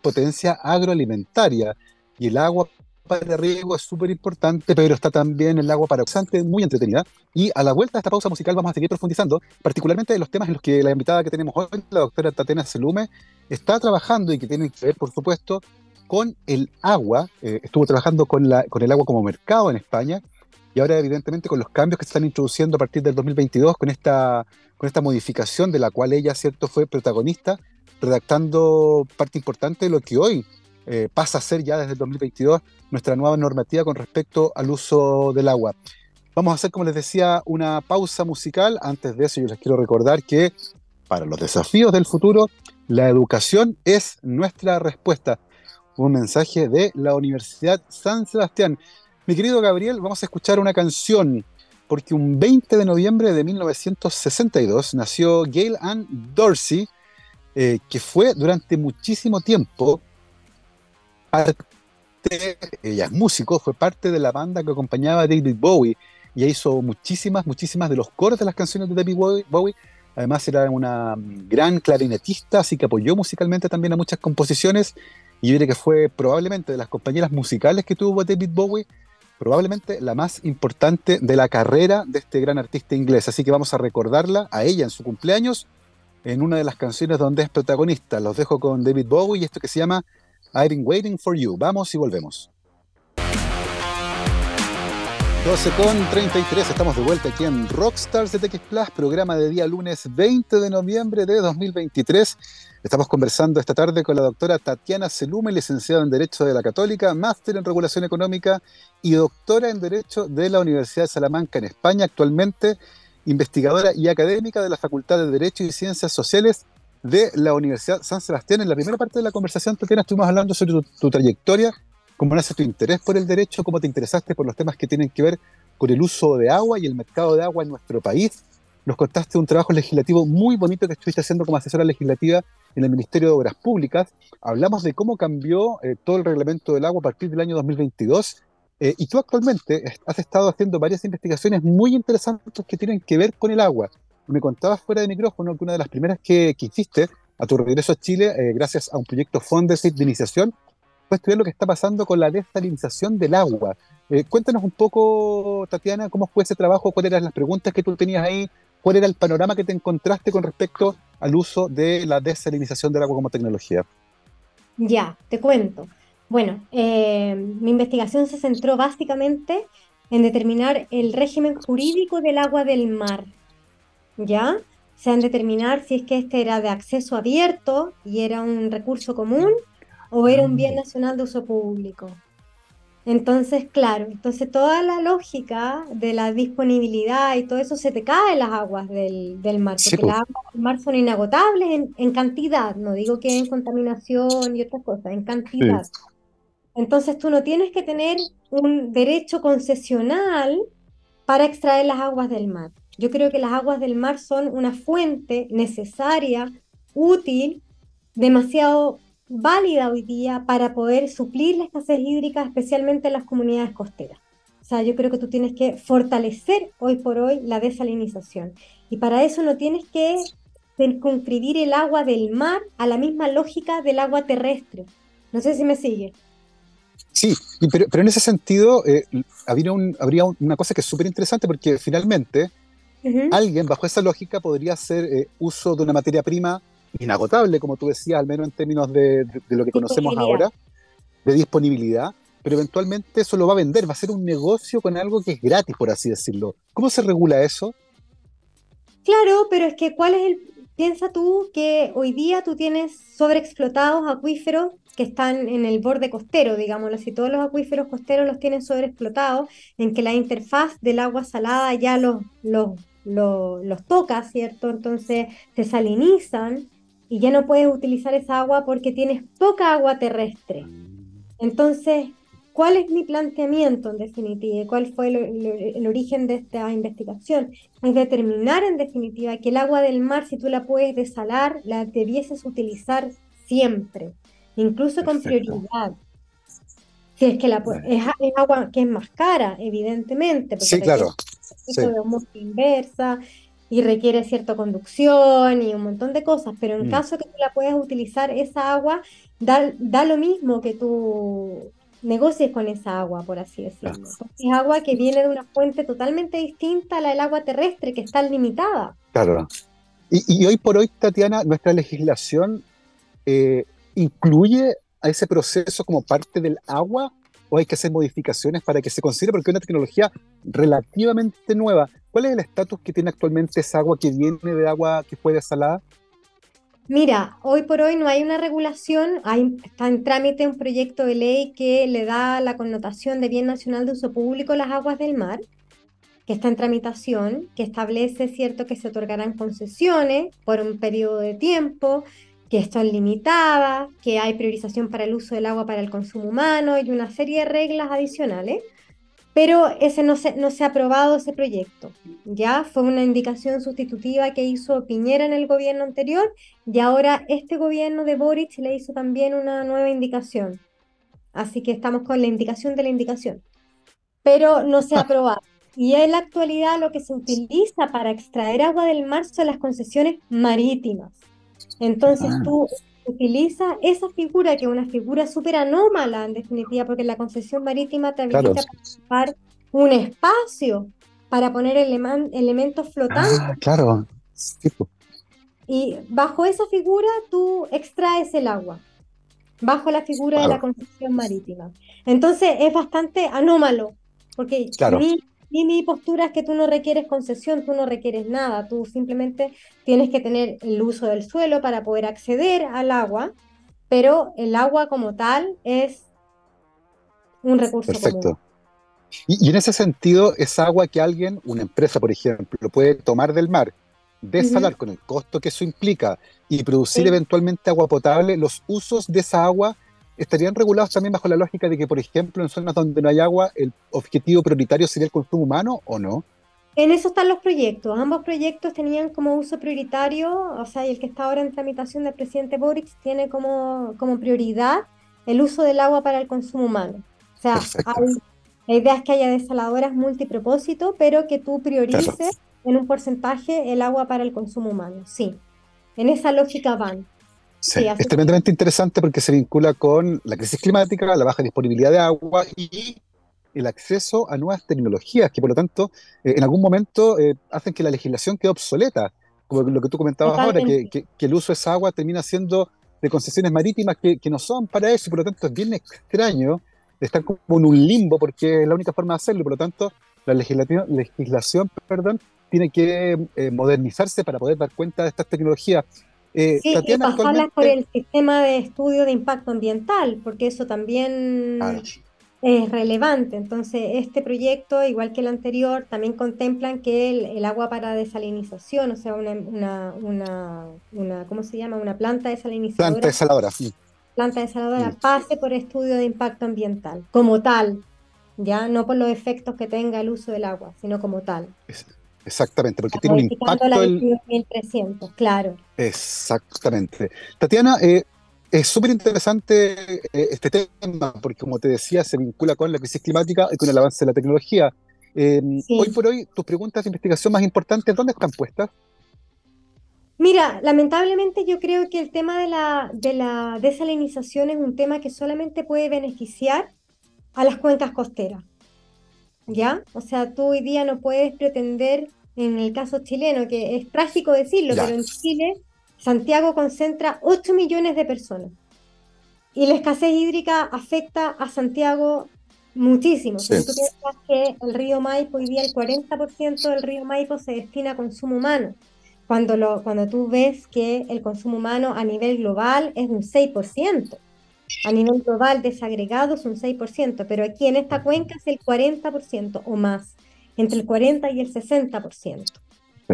potencia agroalimentaria, y el agua para riego es súper importante, pero está también el agua para oxante, muy entretenida. Y a la vuelta de esta pausa musical vamos a seguir profundizando, particularmente de los temas en los que la invitada que tenemos hoy, la doctora Tatiana Selume, está trabajando y que tienen que ver, por supuesto, con el agua. Eh, estuvo trabajando con, la, con el agua como mercado en España y ahora evidentemente con los cambios que se están introduciendo a partir del 2022, con esta, con esta modificación de la cual ella, cierto, fue protagonista, redactando parte importante de lo que hoy eh, pasa a ser ya desde el 2022 nuestra nueva normativa con respecto al uso del agua. Vamos a hacer, como les decía, una pausa musical. Antes de eso, yo les quiero recordar que para los desafíos del futuro, la educación es nuestra respuesta. Un mensaje de la Universidad San Sebastián. Mi querido Gabriel, vamos a escuchar una canción, porque un 20 de noviembre de 1962 nació Gail Ann Dorsey, eh, que fue durante muchísimo tiempo parte, ella es músico, fue parte de la banda que acompañaba a David Bowie y hizo muchísimas, muchísimas de los coros de las canciones de David Bowie. Además era una gran clarinetista, así que apoyó musicalmente también a muchas composiciones y yo diría que fue probablemente de las compañeras musicales que tuvo David Bowie, probablemente la más importante de la carrera de este gran artista inglés. Así que vamos a recordarla a ella en su cumpleaños en una de las canciones donde es protagonista. Los dejo con David Bowie y esto que se llama I've been waiting for you. Vamos y volvemos. 12 con 33, estamos de vuelta aquí en Rockstars de TX Plus, programa de día lunes 20 de noviembre de 2023. Estamos conversando esta tarde con la doctora Tatiana Selume, licenciada en Derecho de la Católica, máster en Regulación Económica y doctora en Derecho de la Universidad de Salamanca en España, actualmente investigadora y académica de la Facultad de Derecho y Ciencias Sociales de la Universidad San Sebastián. En la primera parte de la conversación, Tatiana, estuvimos hablando sobre tu, trayectoria, cómo nace tu interés por el derecho, cómo te interesaste por los temas que tienen que ver con el uso de agua y el mercado de agua en nuestro país. Nos contaste un trabajo legislativo muy bonito que estuviste haciendo como asesora legislativa en el Ministerio de Obras Públicas. Hablamos de cómo cambió eh, todo el reglamento del agua a partir del año 2022. Eh, y tú actualmente has estado haciendo varias investigaciones muy interesantes que tienen que ver con el agua. Me contabas fuera de micrófono que una de las primeras que, hiciste a tu regreso a Chile, eh, gracias a un proyecto Fondesit de iniciación, fue estudiar lo que está pasando con la desalinización del agua. Eh, cuéntanos un poco, Tatiana, cómo fue ese trabajo, cuáles eran las preguntas que tú tenías ahí, cuál era el panorama que te encontraste con respecto al uso de la desalinización del agua como tecnología. Ya, te cuento. Bueno, eh, mi investigación se centró básicamente en determinar el régimen jurídico del agua del mar, ¿ya? O sea, en determinar si es que este era de acceso abierto y era un recurso común o era un bien nacional de uso público. Entonces, claro, entonces toda la lógica de la disponibilidad y todo eso se te cae en las aguas del, del mar, porque po. las aguas del mar son inagotables en, en cantidad, no digo que en contaminación y otras cosas, en Sí. cantidad. Entonces tú no tienes que tener un derecho concesional para extraer las aguas del mar. Yo creo que las aguas del mar son una fuente necesaria, útil, demasiado válida hoy día para poder suplir la escasez hídrica, especialmente en las comunidades costeras. O sea, yo creo que tú tienes que fortalecer hoy por hoy la desalinización. Y para eso no tienes que circunscribir el agua del mar a la misma lógica del agua terrestre. No sé si me sigue. Sí, pero, pero en ese sentido eh, habría, un- habría un- una cosa que es súper interesante porque finalmente Alguien bajo esa lógica podría hacer eh, uso de una materia prima inagotable, como tú decías, al menos en términos de, de- de lo que conocemos ahora, de disponibilidad, pero eventualmente eso lo va a vender, va a ser un negocio con algo que es gratis, por así decirlo. ¿Cómo se regula eso? Claro, pero es que ¿cuál es el... Piensa tú que hoy día tú tienes sobreexplotados acuíferos que están en el borde costero, digámoslo así. Todos los acuíferos costeros los tienen sobreexplotados, en que la interfaz del agua salada ya los, los, los, los toca, ¿cierto? Entonces se salinizan y ya no puedes utilizar esa agua porque tienes poca agua terrestre. Entonces, ¿cuál es mi planteamiento en definitiva? ¿Cuál fue el, el, origen de esta investigación? Es determinar en definitiva que el agua del mar, si tú la puedes desalar, la debieses utilizar siempre, incluso con prioridad. Si es que la es, es, agua que es más cara, evidentemente. Porque sí, claro. Sí. de inversa, y requiere cierta conducción y un montón de cosas, pero en mm. caso que tú la puedas utilizar, esa agua da, da lo mismo que tú negocies con esa agua, por así decirlo. Es agua que viene de una fuente totalmente distinta a la del agua terrestre, que está limitada. Claro. Y, y hoy por hoy, Tatiana, nuestra legislación eh, incluye a ese proceso como parte del agua o hay que hacer modificaciones para que se considere, porque es una tecnología relativamente nueva. ¿Cuál es el estatus que tiene actualmente esa agua que viene de agua que fue desalada? Mira, hoy por hoy no hay una regulación, está en trámite un proyecto de ley que le da la connotación de bien nacional de uso público a las aguas del mar, que está en tramitación, que establece, cierto, que se otorgarán concesiones por un periodo de tiempo, que están limitadas, que hay priorización para el uso del agua para el consumo humano y una serie de reglas adicionales, pero ese no se, no se ha aprobado ese proyecto. Ya fue una indicación sustitutiva que hizo Piñera en el gobierno anterior y ahora este gobierno de Boric le hizo también una nueva indicación. Así que estamos con la indicación de la indicación, pero no se ha aprobado. Y en la actualidad lo que se utiliza para extraer agua del mar son las concesiones marítimas. Entonces ah. tú utilizas esa figura, que es una figura súper anómala en definitiva, porque la concesión marítima te habilita para un espacio para poner elementos flotantes. Ah, claro. Y bajo esa figura tú extraes el agua, bajo la figura de la concesión marítima. Entonces es bastante anómalo, porque ni y mi postura es que tú no requieres concesión, tú no requieres nada, tú simplemente tienes que tener el uso del suelo para poder acceder al agua, pero el agua como tal es un recurso. Perfecto. Y, en ese sentido, es agua que alguien, una empresa por ejemplo, puede tomar del mar, desalar con el costo que eso implica y producir eventualmente agua potable, los usos de esa agua estarían regulados también bajo la lógica de que, por ejemplo, en zonas donde no hay agua, el objetivo prioritario sería el consumo humano o no? En eso están los proyectos. Ambos proyectos tenían como uso prioritario, o sea, y el que está ahora en tramitación del presidente Boric tiene como, como prioridad el uso del agua para el consumo humano. O sea, la idea es que haya desaladoras multipropósito, pero que tú priorices en un porcentaje el agua para el consumo humano. Sí, en esa lógica van. Sí, es tremendamente interesante porque se vincula con la crisis climática, la baja disponibilidad de agua y el acceso a nuevas tecnologías que por lo tanto eh, en algún momento eh, hacen que la legislación quede obsoleta, como lo que tú comentabas ahora, que, que, el uso de esa agua termina siendo de concesiones marítimas que, que, no son para eso y por lo tanto es bien extraño, están como en un limbo porque es la única forma de hacerlo. Y por lo tanto la legislación, legislación perdón, tiene que eh, modernizarse para poder dar cuenta de estas tecnologías. Eh, sí, y pasarlas por el sistema de estudio de impacto ambiental, porque eso también es relevante. Entonces, este proyecto, igual que el anterior, también contemplan que el, agua para desalinización, o sea, una, una, una, una, ¿cómo se llama? Una planta desalinizadora. Planta desaladora, sí. Planta desaladora pase por estudio de impacto ambiental, como tal, ya no por los efectos que tenga el uso del agua, sino como tal. Exactamente, porque tiene un impacto. La el... 1300, claro. Exactamente. Tatiana, eh, es súper interesante eh, este tema, porque como te decía, se vincula con la crisis climática y con el avance de la tecnología. Eh, hoy por hoy, tus preguntas de investigación más importantes, ¿dónde están puestas? Mira, lamentablemente yo creo que el tema de la, de la desalinización es un tema que solamente puede beneficiar a las cuencas costeras. ¿Ya? O sea, tú hoy día no puedes pretender en el caso chileno, que es trágico decirlo, pero en Chile Santiago concentra 8 millones de personas. Y la escasez hídrica afecta a Santiago muchísimo. Si tú piensas que el río Maipo, hoy día el 40% del río Maipo se destina a consumo humano. cuando, lo, cuando tú ves que el consumo humano a nivel global es un 6%. A nivel global desagregado es un 6%, pero aquí en esta cuenca es el 40% o más, entre el 40 y el 60%.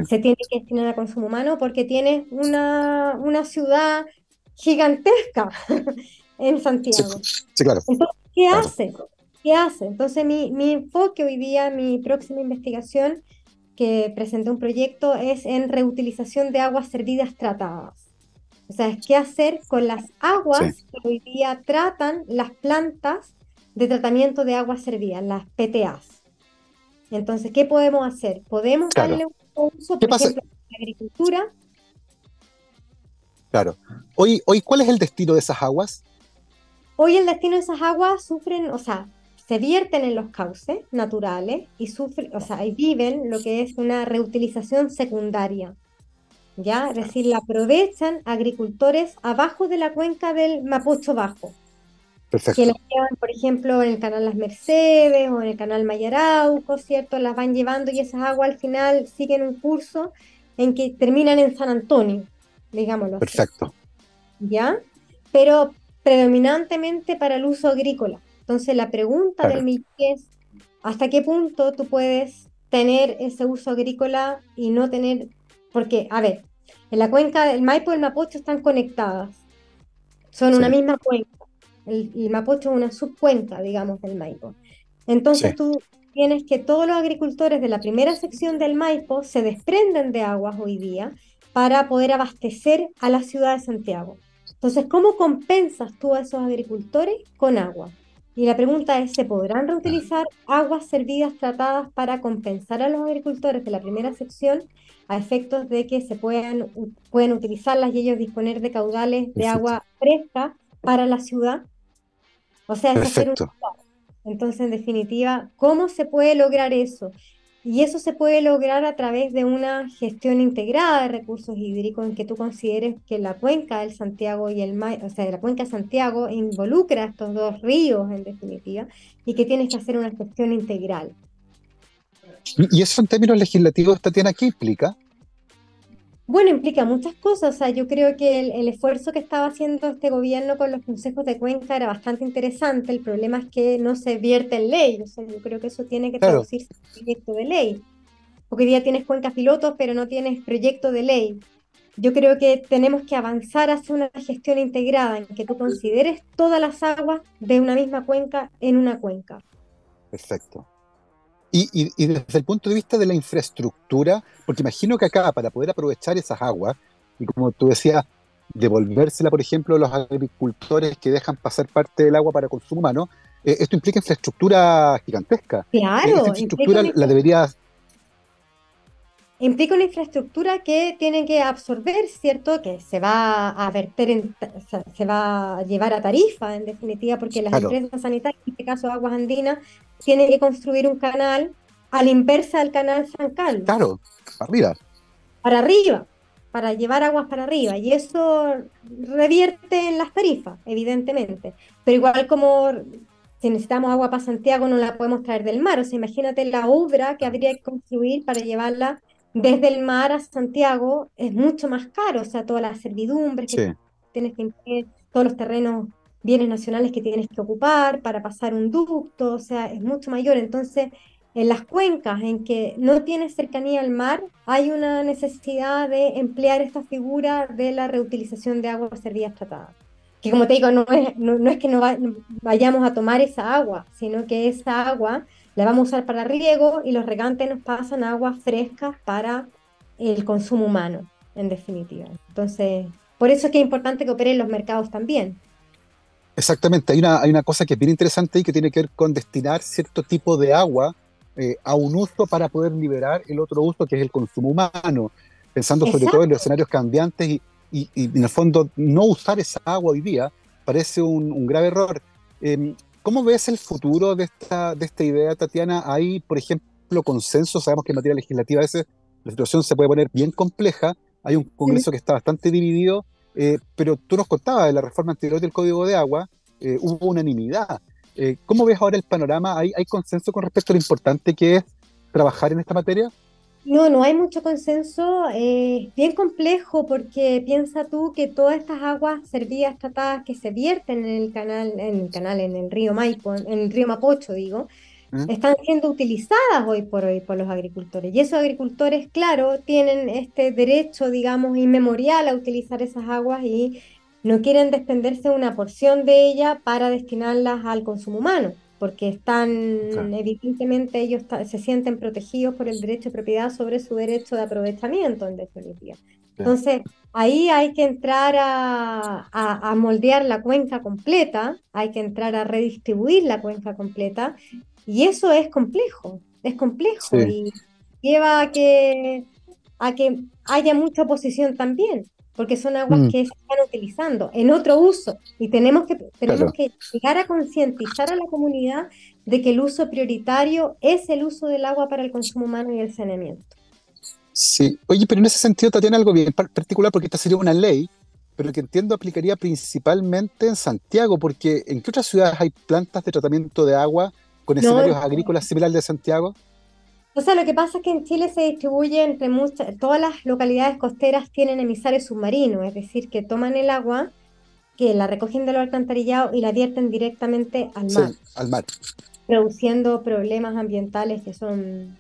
Se tiene que destinar a consumo humano porque tienes una, una ciudad gigantesca en Santiago. Sí, claro. Entonces, ¿qué hace? ¿Qué hace? Entonces, mi, mi enfoque hoy día, mi próxima investigación, que presenté un proyecto, es en reutilización de aguas servidas tratadas. O sea, qué hacer con las aguas que hoy día tratan las plantas de tratamiento de aguas servidas, las PTAs. Entonces, ¿qué podemos hacer? Podemos darle un uso, por ejemplo, la agricultura. Claro. Hoy, hoy, ¿cuál es el destino de esas aguas? Hoy el destino de esas aguas sufren, o sea, se vierten en los cauces naturales y sufren, o sea, y viven lo que es una reutilización secundaria. ¿Ya? Es decir, la aprovechan agricultores abajo de la cuenca del Mapocho Bajo. Perfecto. Que las llevan, por ejemplo, en el canal Las Mercedes o en el canal Mayarauco, ¿cierto? Las van llevando y esas aguas al final siguen un curso en que terminan en San Antonio, digámoslo Perfecto. ¿Ya? Pero predominantemente para el uso agrícola. Entonces la pregunta del millón es, ¿hasta qué punto tú puedes tener ese uso agrícola y no tener, porque, a ver, en la cuenca del Maipo y el Mapocho están conectadas, son una misma cuenca, el, Mapocho es una subcuenca, digamos, del Maipo. Entonces tú tienes que todos los agricultores de la primera sección del Maipo se desprenden de aguas hoy día para poder abastecer a la ciudad de Santiago. Entonces, ¿cómo compensas tú a esos agricultores con agua? Y la pregunta es, ¿se podrán reutilizar aguas servidas tratadas para compensar a los agricultores de la primera sección a efectos de que se puedan, pueden utilizarlas y ellos disponer de caudales de agua fresca para la ciudad? O sea, es hacer un... Entonces, en definitiva, ¿cómo se puede lograr eso? Y eso se puede lograr a través de una gestión integrada de recursos hídricos en que tú consideres que la cuenca del Santiago y el o sea, la cuenca Santiago involucra estos dos ríos en definitiva y que tienes que hacer una gestión integral. ¿Y eso en términos legislativos, Tatiana, qué implica? Bueno, implica muchas cosas. O sea, yo creo que el, esfuerzo que estaba haciendo este gobierno con los consejos de cuenca era bastante interesante. El problema es que no se vierte en ley. O sea, yo creo que eso tiene que traducirse en proyecto de ley. Porque hoy día tienes cuencas pilotos, pero no tienes proyecto de ley. Yo creo que tenemos que avanzar hacia una gestión integrada en que tú consideres todas las aguas de una misma cuenca en una cuenca. Perfecto. Y, desde el punto de vista de la infraestructura, porque imagino que acá para poder aprovechar esas aguas, y como tú decías, devolvérsela, por ejemplo, a los agricultores que dejan pasar parte del agua para consumo humano, eh, esto implica infraestructura gigantesca. Claro. Esta infraestructura la debería... Implica una infraestructura que tiene que absorber, ¿cierto? Que se va a verter, en, se va a llevar a tarifa, en definitiva, porque las empresas sanitarias, en este caso Aguas Andinas, tiene que construir un canal a la inversa del canal San Carlos. Claro, arriba. Para arriba, para llevar aguas para arriba. Y eso revierte en las tarifas, evidentemente. Pero igual como si necesitamos agua para Santiago, no la podemos traer del mar. O sea, imagínate la obra que habría que construir para llevarla desde el mar a Santiago, es mucho más caro. O sea, todas las servidumbres que tienes que todos los terrenos bienes nacionales que tienes que ocupar para pasar un ducto, o sea, es mucho mayor. Entonces, en las cuencas en que no tienes cercanía al mar, hay una necesidad de emplear esta figura de la reutilización de aguas servidas tratadas. Que como te digo, no es, no, es que no vayamos a tomar esa agua, sino que esa agua la vamos a usar para riego y los regantes nos pasan aguas frescas para el consumo humano, en definitiva. Entonces, por eso es que es importante que operen los mercados también. Exactamente, hay una, hay una cosa que es bien interesante y que tiene que ver con destinar cierto tipo de agua eh, a un uso para poder liberar el otro uso que es el consumo humano, pensando sobre todo en los escenarios cambiantes y, y, en el fondo no usar esa agua hoy día parece un, grave error. Em, ¿Cómo ves el futuro de esta, de esta idea, Tatiana? Hay, por ejemplo, consenso, sabemos que en materia legislativa a veces la situación se puede poner bien compleja, hay un Congreso que está bastante dividido eh, pero tú nos contabas de la reforma anterior del Código de Agua, eh, hubo unanimidad. Eh, ¿Cómo ves ahora el panorama? ¿Hay, ¿Hay consenso con respecto a lo importante que es trabajar en esta materia? No, no hay mucho consenso, es bien complejo porque piensa tú que todas estas aguas servidas tratadas que se vierten en el canal, en el canal, en el río Maipo, en el río Mapocho, digo, ¿Mm? están siendo utilizadas hoy por hoy por los agricultores. Y esos agricultores, claro, tienen este derecho, digamos, inmemorial a utilizar esas aguas y no quieren desprenderse una porción de ella para destinarlas al consumo humano porque están, evidentemente, ellos se sienten protegidos por el derecho de propiedad sobre su derecho de aprovechamiento, en definitiva. Entonces, ahí hay que entrar a, a, moldear la cuenca completa, hay que entrar a redistribuir la cuenca completa, y eso es complejo, es complejo, y lleva a que, a que haya mucha oposición también porque son aguas mm. que se están utilizando en otro uso y tenemos que, tenemos que llegar a concientizar a la comunidad de que el uso prioritario es el uso del agua para el consumo humano y el saneamiento. Sí, oye, pero en ese sentido, Tatiana, algo bien particular, porque esta sería una ley, pero que entiendo aplicaría principalmente en Santiago, porque ¿en qué otras ciudades hay plantas de tratamiento de agua con escenarios agrícolas similares de Santiago? O sea, lo que pasa es que en Chile se distribuye entre muchas, todas las localidades costeras tienen emisarios submarinos, es decir, que toman el agua, que la recogen de los alcantarillados y la vierten directamente al mar. Sí, al mar. Produciendo problemas ambientales que son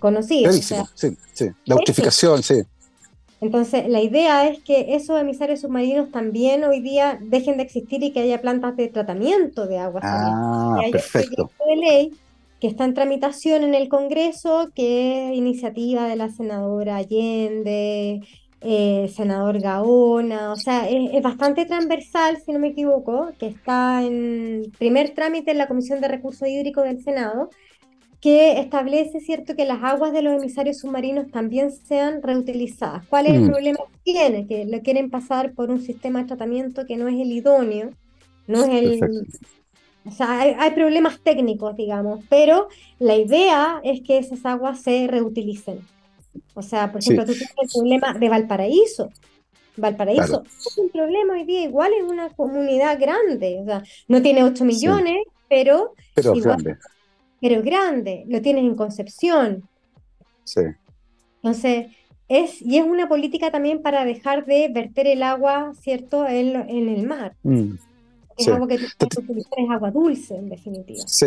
conocidos. sí, sí. La eutrificación, sí. Entonces, la idea es que esos emisarios submarinos también hoy día dejen de existir y que haya plantas de tratamiento de agua. Ah, perfecto. de ley que está en tramitación en el Congreso, que es iniciativa de la senadora Allende, eh, senador Gaona, o sea, es, bastante transversal, si no me equivoco, que está en primer trámite en la Comisión de Recursos Hídricos del Senado, que establece, cierto, que las aguas de los emisarios submarinos también sean reutilizadas. ¿Cuál es el mm. problema que tiene? Que lo quieren pasar por un sistema de tratamiento que no es el idóneo, no es el, o sea, hay, problemas técnicos, digamos, pero la idea es que esas aguas se reutilicen. O sea, por ejemplo, tú tienes el problema de Valparaíso. Valparaíso es un problema hoy día, igual es una comunidad grande. O sea, no tiene 8 millones, pero. Pero grande. Pero grande. Lo tienes en Concepción. Sí. Entonces, es, y es una política también para dejar de verter el agua, ¿cierto?, en, en el mar. Mm. Es algo que tú utilizar, es agua dulce, en definitiva. Sí.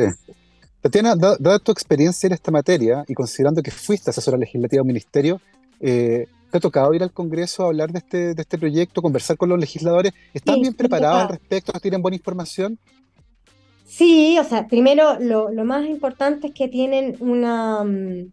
Tatiana, dada tu experiencia en esta materia y considerando que fuiste asesora legislativa del ministerio, eh, ¿te ha tocado ir al Congreso a hablar de este, de este proyecto, conversar con los legisladores? ¿Están bien preparados al respecto? ¿Tienen buena información? Sí, o sea, primero lo, lo más importante es que tienen una, mm,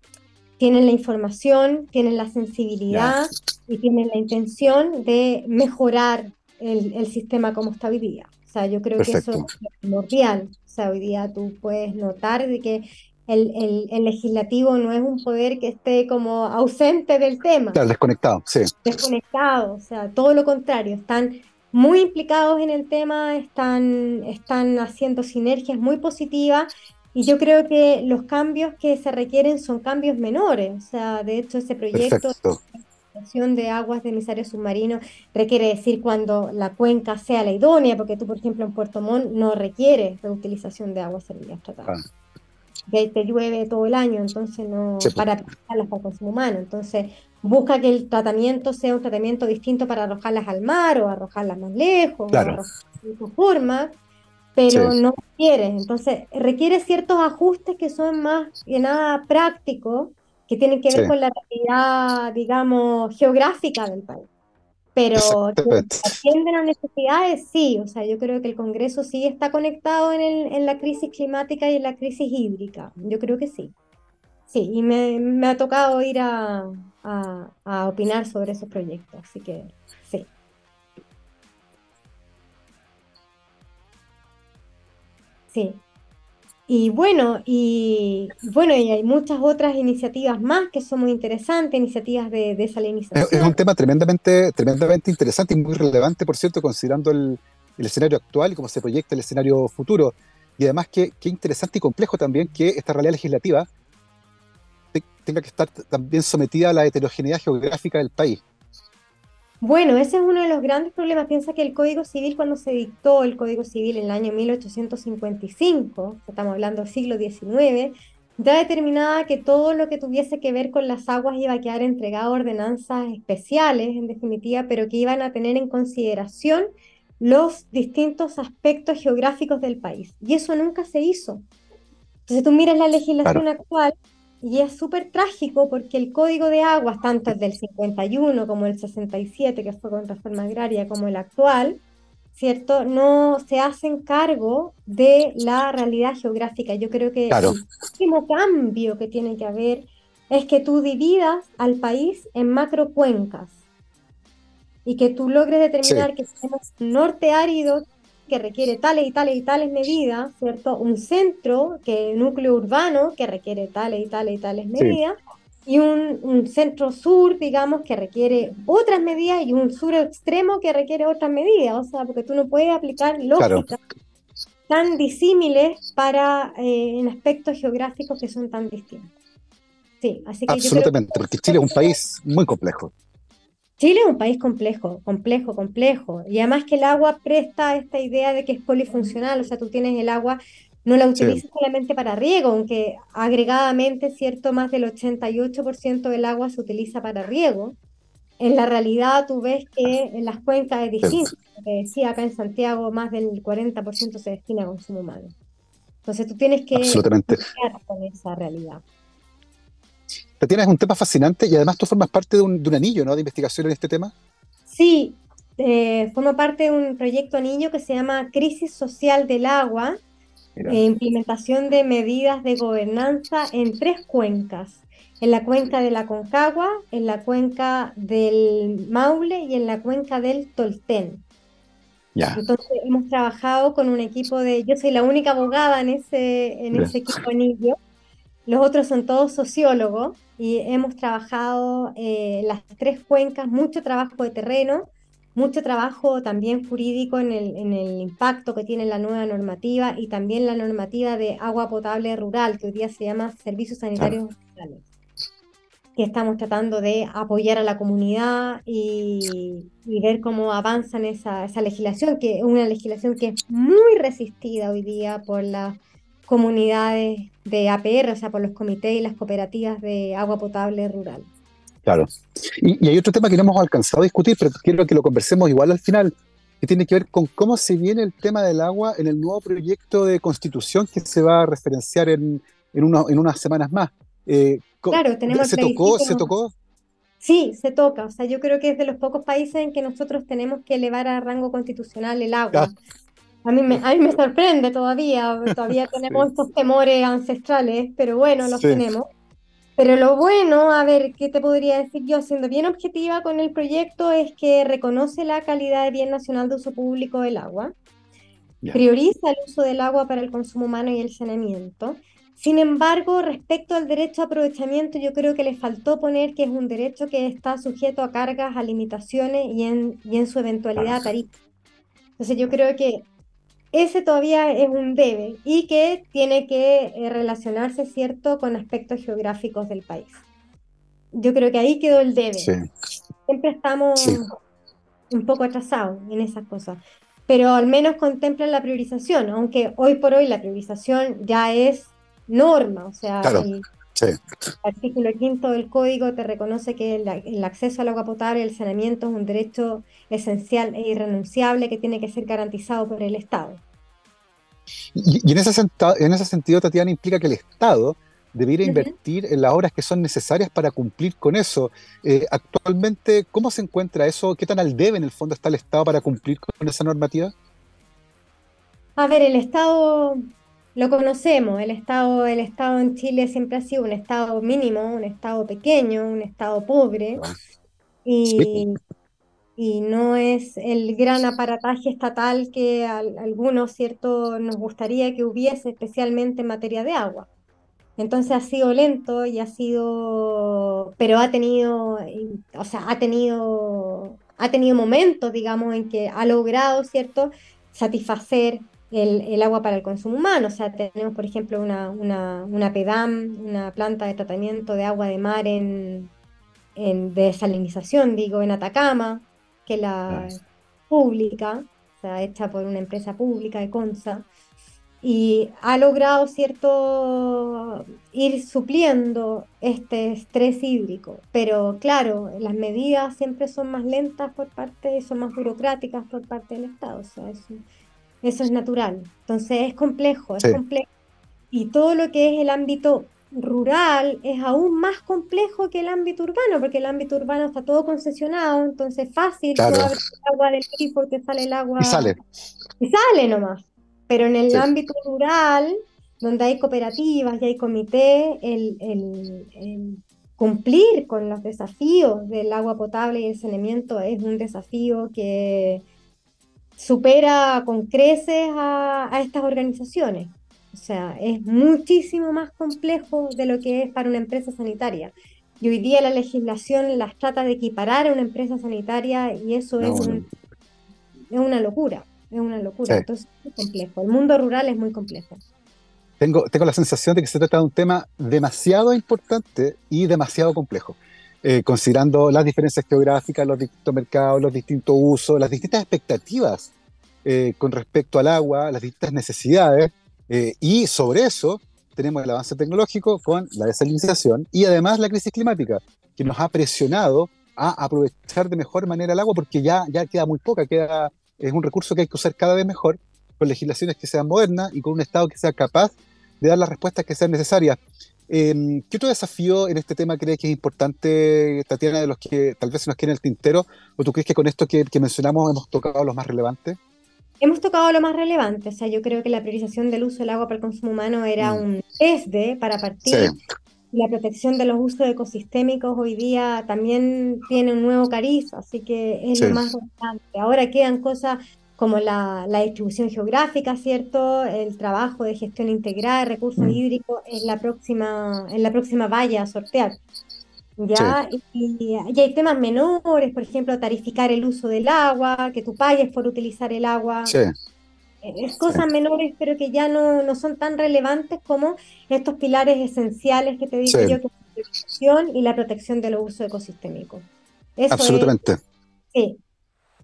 tienen la información, tienen la sensibilidad y tienen la intención de mejorar el, el, sistema como está hoy día sea, yo creo que eso es primordial. O sea, hoy día tú puedes notar de que el, el, legislativo no es un poder que esté como ausente del tema. Claro, desconectado, sí. Desconectado, o sea, todo lo contrario, están muy implicados en el tema, están, están haciendo sinergias muy positivas y yo creo que los cambios que se requieren son cambios menores. O sea, de hecho, ese proyecto de aguas de emisarios submarinos requiere decir cuando la cuenca sea la idónea, porque tú, por ejemplo, en Puerto Montt no requiere reutilización de aguas servidas tratadas. Que te llueve todo el año, entonces no para aplicarlas para consumo humano. Entonces, busca que el tratamiento sea un tratamiento distinto para arrojarlas al mar o arrojarlas más lejos, claro. o de su forma, pero no requiere. Entonces, requiere ciertos ajustes que son más que nada prácticos que tienen que ver con la realidad, digamos, geográfica del país. Pero atienden las necesidades, sí. O sea, yo creo que el Congreso sí está conectado en, el, en la crisis climática y en la crisis hídrica. Yo creo que sí. Sí, y me, me ha tocado ir a, a, a opinar sobre esos proyectos, así que sí. Sí, y bueno, y bueno, y hay muchas otras iniciativas más que son muy interesantes, iniciativas de desalinización. Es, un tema tremendamente, tremendamente interesante y muy relevante, por cierto, considerando el, escenario actual y cómo se proyecta el escenario futuro. Y además que, que interesante y complejo también que esta realidad legislativa tenga que estar también sometida a la heterogeneidad geográfica del país. Bueno, ese es uno de los grandes problemas. Piensa que el Código Civil, cuando se dictó el Código Civil en el año 1855, estamos hablando del siglo XIX, ya determinaba que todo lo que tuviese que ver con las aguas iba a quedar entregado a ordenanzas especiales, en definitiva, pero que iban a tener en consideración los distintos aspectos geográficos del país. Y eso nunca se hizo. Entonces tú miras la legislación actual y es súper trágico porque el Código de Aguas, tanto el del 51 como el 67, que fue con reforma agraria, como el actual, ¿cierto? No se hacen cargo de la realidad geográfica. Yo creo que el último cambio que tiene que haber es que tú dividas al país en macrocuencas y que tú logres determinar que tenemos norte árido que requiere tales y tales y tales medidas, ¿cierto? Un centro, que núcleo urbano, que requiere tales y tales y tales medidas, y un, centro sur, digamos, que requiere otras medidas, y un sur extremo que requiere otras medidas, o sea, porque tú no puedes aplicar lógicas tan disímiles para, eh, en aspectos geográficos que son tan distintos. Sí, así que Absolutamente, porque Chile es un país muy complejo. Chile es un país complejo, complejo, complejo. Y además que el agua presta esta idea de que es polifuncional, o sea, tú tienes el agua, no la utilizas solamente para riego, aunque agregadamente, cierto, más del 88% del agua se utiliza para riego. En la realidad tú ves que en las cuencas es distinto. Te decía, acá en Santiago más del 40% se destina a consumo humano. Entonces tú tienes que con esa realidad. Tatiana, es un tema fascinante y además tú formas parte de un, anillo ¿no? de investigación en este tema. Sí, eh, formo parte de un proyecto anillo que se llama Crisis Social del Agua, e implementación de medidas de gobernanza en tres cuencas, en la cuenca de la Concagua, en la cuenca del Maule y en la cuenca del Tolten. Entonces hemos trabajado con un equipo de, yo soy la única abogada en ese, en ese equipo anillo, los otros son todos sociólogos y hemos trabajado eh, las tres cuencas, mucho trabajo de terreno, mucho trabajo también jurídico en el, en el, impacto que tiene la nueva normativa y también la normativa de agua potable rural, que hoy día se llama Servicios Sanitarios Rurales, que estamos tratando de apoyar a la comunidad y, y ver cómo avanza esa, esa legislación, que es una legislación que es muy resistida hoy día por la comunidades de APR, o sea, por los comités y las cooperativas de agua potable rural. Claro. Y, hay otro tema que no hemos alcanzado a discutir, pero quiero que lo conversemos igual al final, que tiene que ver con cómo se viene el tema del agua en el nuevo proyecto de constitución que se va a referenciar en, en, en unas semanas más. Eh, claro, tenemos... ¿Se tocó? ¿Se tocó? Sí, se toca. O sea, yo creo que es de los pocos países en que nosotros tenemos que elevar a rango constitucional el agua. A mí me, a mí me sorprende todavía, todavía tenemos estos temores ancestrales, pero bueno, los tenemos. Pero lo bueno, a ver, ¿qué te podría decir yo? Siendo bien objetiva con el proyecto, es que reconoce la calidad de bien nacional de uso público del agua, prioriza el uso del agua para el consumo humano y el saneamiento. Sin embargo, respecto al derecho a aprovechamiento, yo creo que le faltó poner que es un derecho que está sujeto a cargas, a limitaciones y en, y en su eventualidad a tarifa. Entonces yo creo que ese todavía es un debe y que tiene que eh, relacionarse, ¿cierto?, con aspectos geográficos del país. Yo creo que ahí quedó el debe. Siempre estamos un poco atrasados en esas cosas, pero al menos contemplan la priorización, aunque hoy por hoy la priorización ya es norma, o sea, el, artículo quinto del código te reconoce que el, el, acceso al agua potable y el saneamiento es un derecho esencial e irrenunciable que tiene que ser garantizado por el Estado. Y, en, ese en ese sentido, Tatiana, implica que el Estado debiera invertir en las obras que son necesarias para cumplir con eso. Eh, actualmente, ¿cómo se encuentra eso? ¿Qué tan al debe en el fondo está el Estado para cumplir con esa normativa? A ver, el Estado lo conocemos, el Estado, el Estado en Chile siempre ha sido un Estado mínimo, un Estado pequeño, un Estado pobre. Ah. Y, y no es el gran aparataje estatal que a, algunos, ¿cierto?, nos gustaría que hubiese, especialmente en materia de agua. Entonces ha sido lento y ha sido, pero ha tenido, o sea, ha tenido, ha tenido momentos, digamos, en que ha logrado, ¿cierto?, satisfacer el, el, agua para el consumo humano. O sea, tenemos, por ejemplo, una, una, una PEDAM, una planta de tratamiento de agua de mar en, en desalinización, digo, en Atacama, que la pública, o sea, hecha por una empresa pública de Consa, y ha logrado cierto ir supliendo este estrés hídrico. Pero claro, las medidas siempre son más lentas por parte, son más burocráticas por parte del Estado. O sea, eso, eso es natural. Entonces es complejo, es complejo. Y todo lo que es el ámbito rural es aún más complejo que el ámbito urbano, porque el ámbito urbano está todo concesionado, entonces fácil, claro. el agua del grifo, te sale el agua. Y sale. Y sale nomás. Pero en el ámbito rural, donde hay cooperativas y hay comité, el, el, cumplir con los desafíos del agua potable y el saneamiento es un desafío que supera con creces a, a estas organizaciones. O sea, es muchísimo más complejo de lo que es para una empresa sanitaria. Y hoy día la legislación las trata de equiparar a una empresa sanitaria y eso es, es una locura, es una locura. Entonces es muy complejo. El mundo rural es muy complejo. Tengo, tengo la sensación de que se trata de un tema demasiado importante y demasiado complejo. Eh, considerando las diferencias geográficas, los distintos mercados, los distintos usos, las distintas expectativas eh, con respecto al agua, las distintas necesidades, eh, y sobre eso tenemos el avance tecnológico con la desalinización y además la crisis climática, que nos ha presionado a aprovechar de mejor manera el agua porque ya, ya queda muy poca, queda, es un recurso que hay que usar cada vez mejor, con legislaciones que sean modernas y con un Estado que sea capaz de dar las respuestas que sean necesarias. Em, ¿Qué otro desafío en este tema crees que es importante, Tatiana, de los que tal vez se nos quede en el tintero? ¿O tú crees que con esto que, que mencionamos hemos tocado los más relevantes? Hemos tocado lo más relevante, o sea, yo creo que la priorización del uso del agua para el consumo humano era mm. un desde para partir. La protección de los usos ecosistémicos hoy día también tiene un nuevo cariz, así que es lo más relevante. Ahora quedan cosas como la, la, distribución geográfica, ¿cierto? El trabajo de gestión integral de recursos mm. hídricos es la próxima, en la próxima valla a sortear. ¿Ya? Y, hay temas menores, por ejemplo, tarificar el uso del agua, que tú pagues por utilizar el agua. Sí. Eh, es cosas menores, pero que ya no, no, son tan relevantes como estos pilares esanciales que te digo yo, que es la protección y la protección de los usos ecosistémicos. Absolutamente. sí.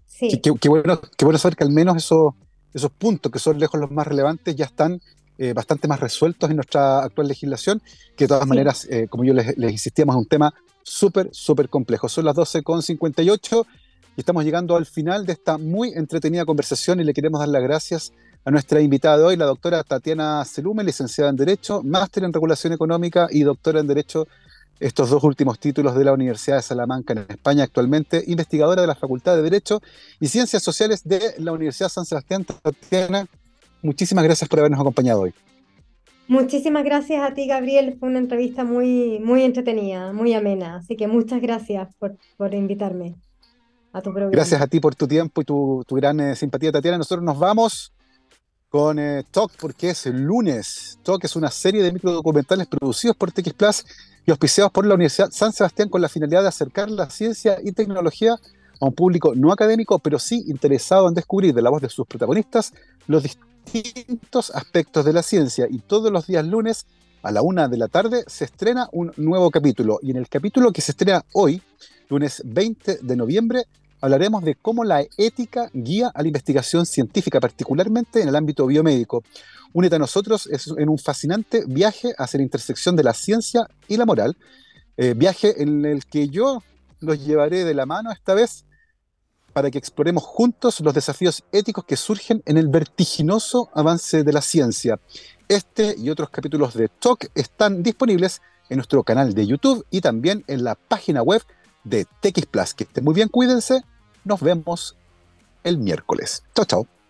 Sí. Qué, bueno, qué bueno saber que al menos esos, esos puntos que son lejos los más relevantes ya están eh, bastante más resueltos en nuestra actual legislación, que de todas maneras, eh, como yo les, les insistíamos, es un tema súper, súper complejo. Son las 12.58 y estamos llegando al final de esta muy entretenida conversación y le queremos dar las gracias a nuestra invitada de hoy, la doctora Tatiana Celume, licenciada en Derecho, máster en Regulación Económica y doctora en Derecho, estos dos últimos títulos de la Universidad de Salamanca en España actualmente, investigadora de la Facultad de Derecho y Ciencias Sociales de la Universidad San Sebastián. Tatiana, muchísimas gracias por habernos acompañado hoy. Muchísimas gracias a ti, Gabriel. Fue una entrevista muy, muy entretenida, muy amena. Así que muchas gracias por, por invitarme a tu programa. Gracias a ti por tu tiempo y tu, tu gran eh, simpatía, Tatiana. Nosotros nos vamos con eh, Talk porque es el lunes. Talk es una serie de microdocumentales producidos por TX Plus y auspiciados por la Universidad San Sebastián con la finalidad de acercar la ciencia y tecnología a un público no académico, pero sí interesado en descubrir de la voz de sus protagonistas los distintos aspectos de la ciencia y todos los días lunes a la una de la tarde se estrena un nuevo capítulo. Y en el capítulo que se estrena hoy, lunes 20 de noviembre, hablaremos de cómo la ética guía a la investigación científica, particularmente en el ámbito biomédico. Únete a nosotros en un fascinante viaje hacia la intersección de la ciencia y la moral, eh, viaje en el que yo los llevaré de la mano esta vez para que exploremos juntos los desafíos éticos que surgen en el vertiginoso avance de la ciencia. Este y otros capítulos de Talk están disponibles en nuestro canal de YouTube y también en la página web de TX Plus. Que estén muy bien, cuídense. Nos vemos el miércoles. Chao, chao.